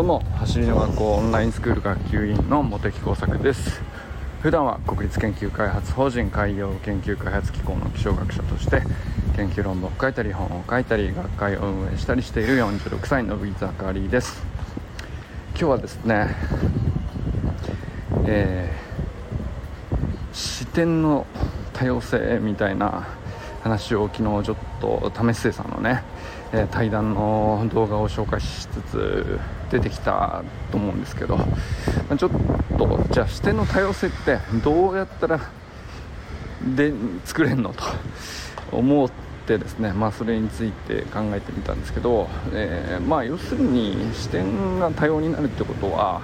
どうも走りの学校オンラインスクール学級委員の茂木耕作です。普段は国立研究開発法人海洋研究開発機構の気象学者として研究論文を書いたり本を書いたり学会を運営したりしている46歳のビザカリーです。今日はですねえー、視点の多様性みたいな話を昨日ちょっと為末さんのねえ対談の動画を紹介しつつ出てきたと思うんですけど、まあ、ちょっとじゃあ視点の多様性ってどうやったらで作れるのと思ってですね、まあ、それについて考えてみたんですけど、えー、まあ、要するに視点が多様になるってことは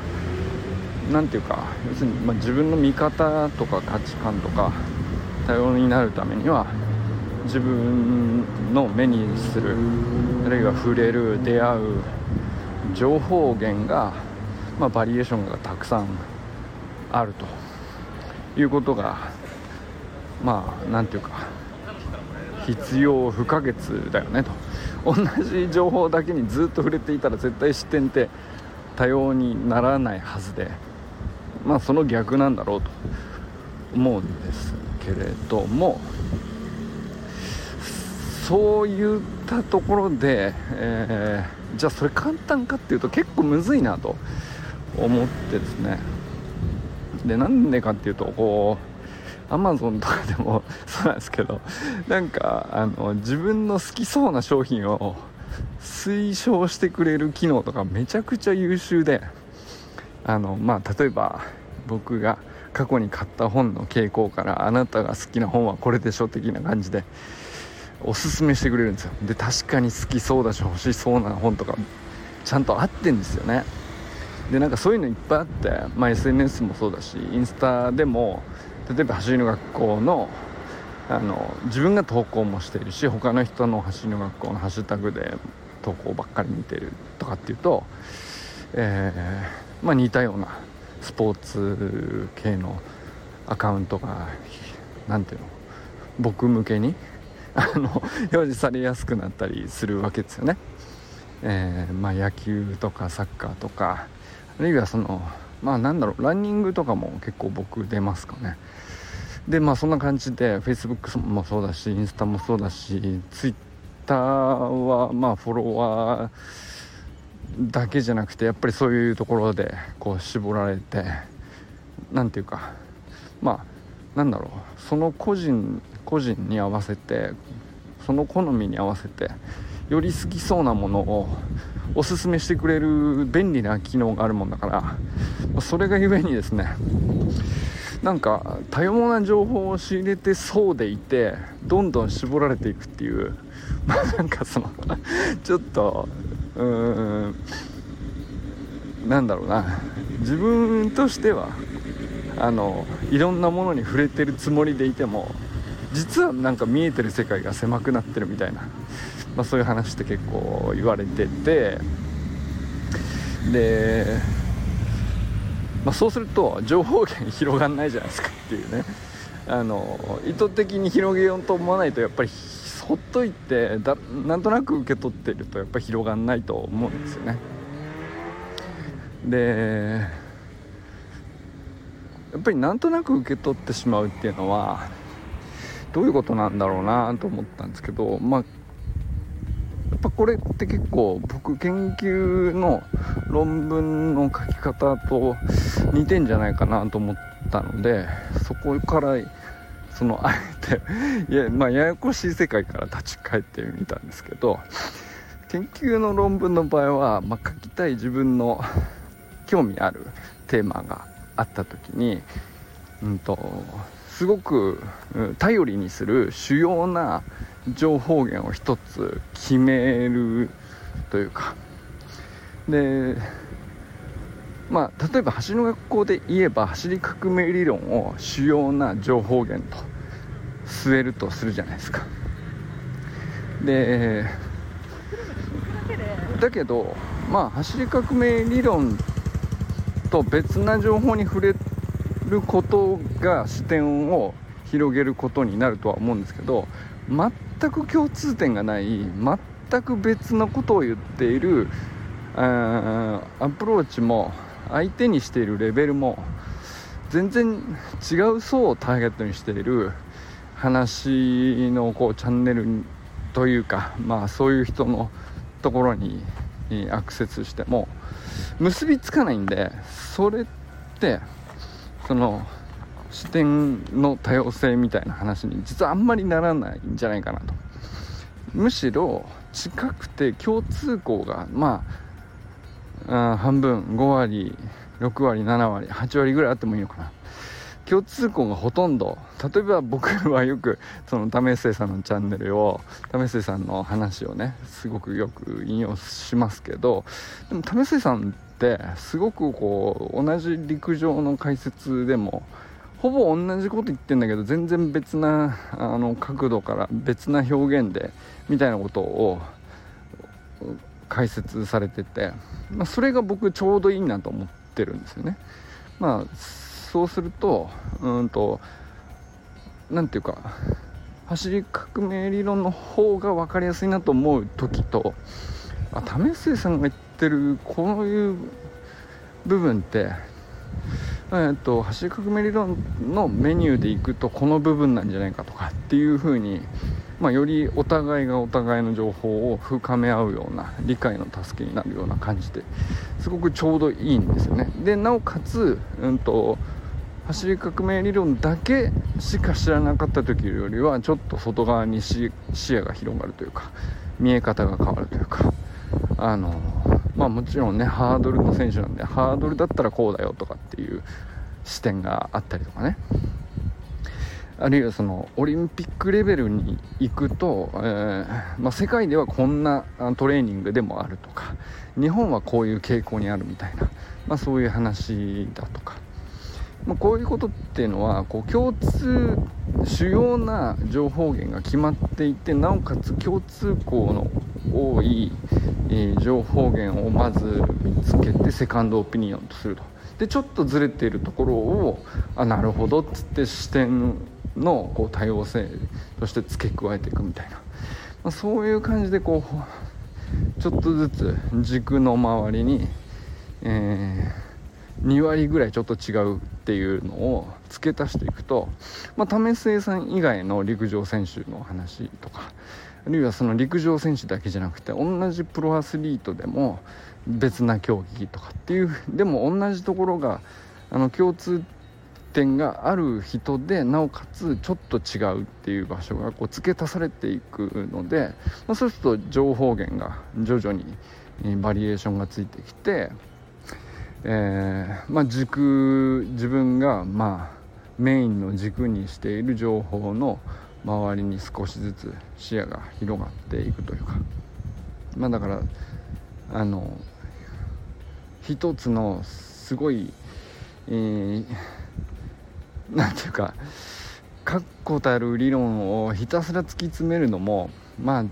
何ていうか要するに、ま、自分の見方とか価値観とか多様になるためには自分の目にするあるいは触れる出会う情報源が、まあ、バリエーションがたくさんあるということがまあ何ていうか必要不可欠だよねと。同じ情報だけにずっと触れていたら絶対視点って多様にならないはずでまあその逆なんだろうと思うんですけれどもそういったところで、えー、じゃあそれ簡単かっていうと結構むずいなと思ってですね。でなんでかっていうとこうアマゾンとかでもそうなんですけどなんかあの自分の好きそうな商品を推奨してくれる機能とかめちゃくちゃ優秀であのまあ例えば僕が過去に買った本の傾向からあなたが好きな本はこれでしょ的な感じでおすすめしてくれるんですよ。で確かに好きそうだし欲しそうな本とかちゃんと合ってんですよね。でなんかそういうのいっぱいあって、まあ、SNS もそうだしインスタでも例えば走りの学校のあの自分が投稿もしているし他の人の走りの学校のハッシュタグで投稿ばっかり見てるとかっていうと、えー、まあ、似たようなスポーツ系のアカウントが何ていうの僕向けにあの表示されやすくなったりするわけですよね。えー、まあ、野球とかサッカーとかあるいはそのまあなんだろうランニングとかも結構僕出ますかね。でまあそんな感じで Facebook もそうだしインスタもそうだし Twitter はまあフォロワーだけじゃなくてやっぱりそういうところでこう絞られて何ていうかまあなんだろう。その個人個人に合わせてその好みに合わせてより好きそうなものをおすすめしてくれる便利な機能があるもんだからそれがゆえにですねなんか多様な情報を仕入れてそうでいてどんどん絞られていくっていうまあ なんかそのちょっとうーんなんだろうな。自分としてはあのいろんなものに触れてるつもりでいても実はなんか見えてる世界が狭くなってるみたいな、まあ、そういう話って結構言われててで、まあ、そうすると情報源広がんないじゃないですかっていうね。あの意図的に広げようと思わないとやっぱりほっといてだなんとなく受け取ってるとやっぱり広がんないと思うんですよね。でやっぱりなんとなく受け取ってしまうっていうのはどういうことなんだろうなと思ったんですけどまあやっぱこれって結構僕研究の論文の書き方と似てんじゃないかなと思ったのでそこからそのあえて いや,、まあ、ややこしい世界から立ち返ってみたんですけど研究の論文の場合は、まあ、書きたい自分の興味あるテーマがあった時に、うんとすごく頼りにする主要な情報源を一つ決めるというか。でまあ例えば走りの学校で言えば走り革命理論を主要な情報源と据えるとするじゃないですか。でだけどまあ走り革命理論と別な情報に触れることが視点を広げることになるとは思うんですけど全く共通点がない全く別のことを言っているアプローチも相手にしているレベルも全然違う層をターゲットにしている話のこうチャンネルというかまあそういう人のところにアクセスしても結びつかないんでそれってその視点の多様性みたいな話に実はあんまりならないんじゃないかなと。むしろ近くて共通項がまあ半分5割6割7割8割ぐらいあってもいいのかな。共通項がほとんど例えば僕はよくその為末さんのチャンネルを為末さんの話をねすごくよく引用しますけどでも為末さんってすごくこう同じ陸上の解説でもほぼ同じこと言ってんだけど全然別なあの角度から別な表現でみたいなことを解説されてて、まあ、それが僕ちょうどいいなと思ってるんですよね。まあそうするとうんと何て言うか走り革命理論の方が分かりやすいなと思う時とあ為末さんが言ってるこういう部分ってえーと、走り革命理論のメニューでいくとこの部分なんじゃないかとかっていう風にまあ、よりお互いがお互いの情報を深め合うような理解の助けになるような感じですごくちょうどいいんですよね。でなおかつ、うんと、走り革命理論だけしか知らなかった時よりはちょっと外側に視野が広がるというか見え方が変わるというかあのまあもちろんねハードルの選手なんでハードルだったらこうだよとかっていう視点があったりとかね。あるいはそのオリンピックレベルに行くと、えー、まあ、世界ではこんなトレーニングでもあるとか日本はこういう傾向にあるみたいな、まあ、そういう話だとか、まあ、こういうことっていうのはこう共通主要な情報源が決まっていてなおかつ共通項の多い、えー、情報源をまず見つけてセカンドオピニオンとすると。でちょっとずれているところをあなるほどっつって視点のこう多様性として付け加えていくみたいな、まあ、そういう感じでこうちょっとずつ軸の周りに、えー、2割ぐらいちょっと違うっていうのを付け足していくと、まあ、為末さん以外の陸上選手の話とかあるいはその陸上選手だけじゃなくて同じプロアスリートでも別な競技とかっていうでも同じところがあの共通点がある人でなおかつちょっと違うっていう場所がこう付け足されていくので、まあ、そうすると情報源が徐々にバリエーションがついてきて、えー、まあ、軸自分がまあメインの軸にしている情報の周りに少しずつ視野が広がっていくというか。まあだからあの一つのすごい、えー何ていうか確固たる理論をひたすら突き詰めるのもまあ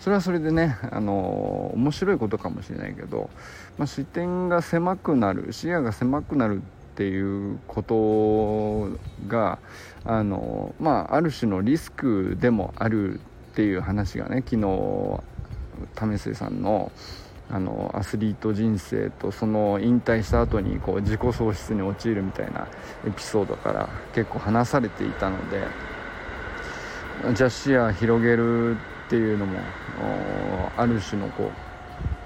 それはそれでねあの面白いことかもしれないけど、まあ、視点が狭くなる視野が狭くなるっていうことがあの、まあ、ある種のリスクでもあるっていう話がね昨日為末さんのあのアスリート人生とその引退した後にこう自己喪失に陥るみたいなエピソードから結構話されていたのでじゃあ視野広げるっていうのもある種のこう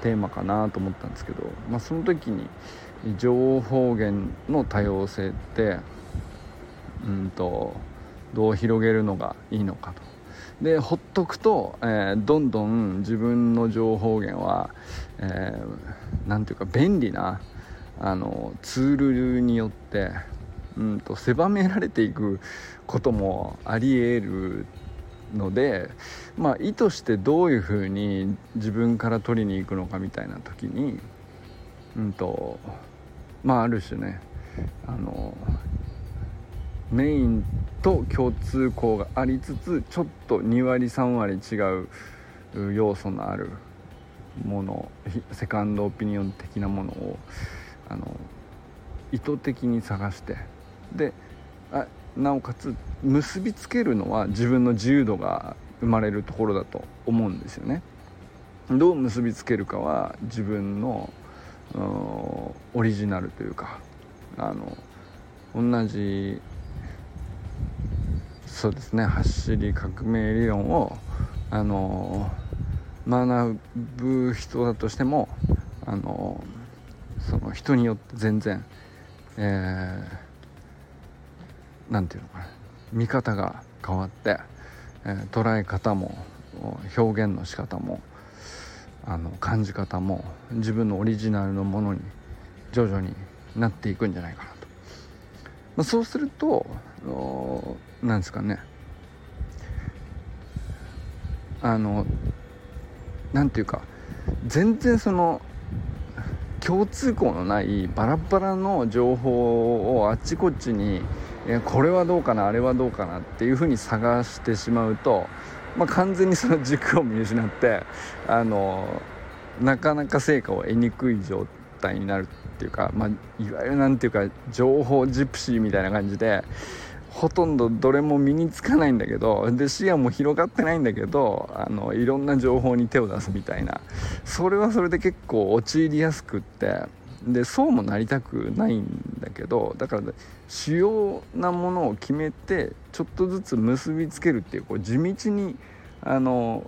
テーマかなと思ったんですけど、まあ、その時に情報源の多様性ってうんとどう広げるのがいいのかと。でほっとくと、えー、どんどん自分の情報源は何、えー、ていうか便利なあのツールによってうんと狭められていくこともありえるっので、まあ、意図してどういうふうに自分から取りに行くのかみたいな時に、うんとまあ、ある種ねあのメインと共通項がありつつちょっと2割3割違う要素のあるものセカンドオピニオン的なものをあの意図的に探してであなおかつ結びつけるのは自分の自由度が生まれるところだと思うんですよね。どう結びつけるかは自分のオリジナルというかあの同じそうですね走り革命理論をあの学ぶ人だとしてもあのその人によって全然えー、なんていうのかな。見方が変わって、えー、捉え方も表現の仕方もあの感じ方も自分のオリジナルのものに徐々になっていくんじゃないかなと、まあ、そうするとなんですかね。あのなんていうか全然その共通項のないバラバラの情報をあっちこっちにこれはどうかなあれはどうかなっていうふうに探してしまうと、まあ、完全にその軸を見失ってあのなかなか成果を得にくい状態になるっていうか、まあ、いわゆる何ていうか情報ジプシーみたいな感じでほとんどどれも身につかないんだけどで視野も広がってないんだけどあのいろんな情報に手を出すみたいなそれはそれで結構陥りやすくってでそうもなりたくないんだけどだから主要なものを決めてちょっとずつ結びつけるっていうこう地道にあの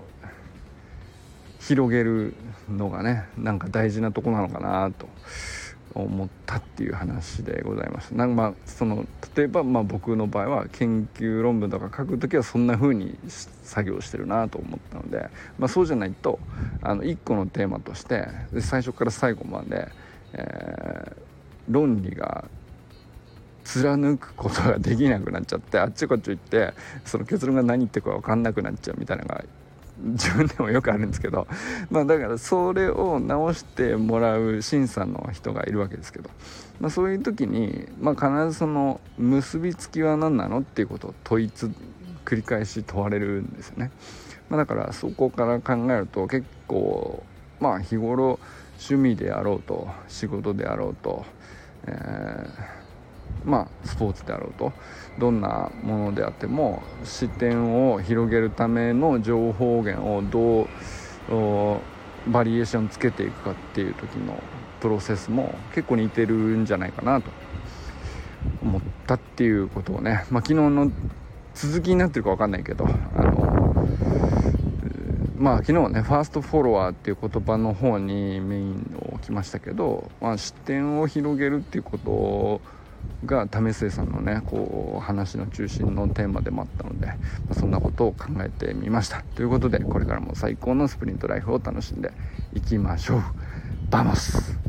広げるのがねなんか大事なとこなのかなと思ったっていう話でございます。なんかまあその例えばまあ僕の場合は研究論文とか書く時はそんな風に作業してるなと思ったので、まあ、そうじゃないとあの1個のテーマとして最初から最後まで、えー、論理が貫くことができなくなっちゃってあっちこっち行ってその結論が何言ってるか分かんなくなっちゃうみたいなのが自分でもよくあるんですけどまあだからそれを直してもらう審査の人がいるわけですけど、まあ、そういう時に、まあ、必ずその結びつきは何なのっていうことを問いつ繰り返し問われるんですよね、まあ、だからそこから考えると結構まあ日頃趣味であろうと仕事であろうと、えーまあ、スポーツであろうとどんなものであっても視点を広げるための情報源をどうバリエーションつけていくかっていう時のプロセスも結構似てるんじゃないかなと思ったっていうことをね、まあ、昨日の続きになってるか分かんないけどまあ昨日はねファーストフォロワーっていう言葉の方にメインを置きましたけど、まあ、視点を広げるっていうことが為末さんのねこう話の中心のテーマでもあったので、まあ、そんなことを考えてみました。ということでこれからも最高のスプリントライフを楽しんでいきましょう。バモス。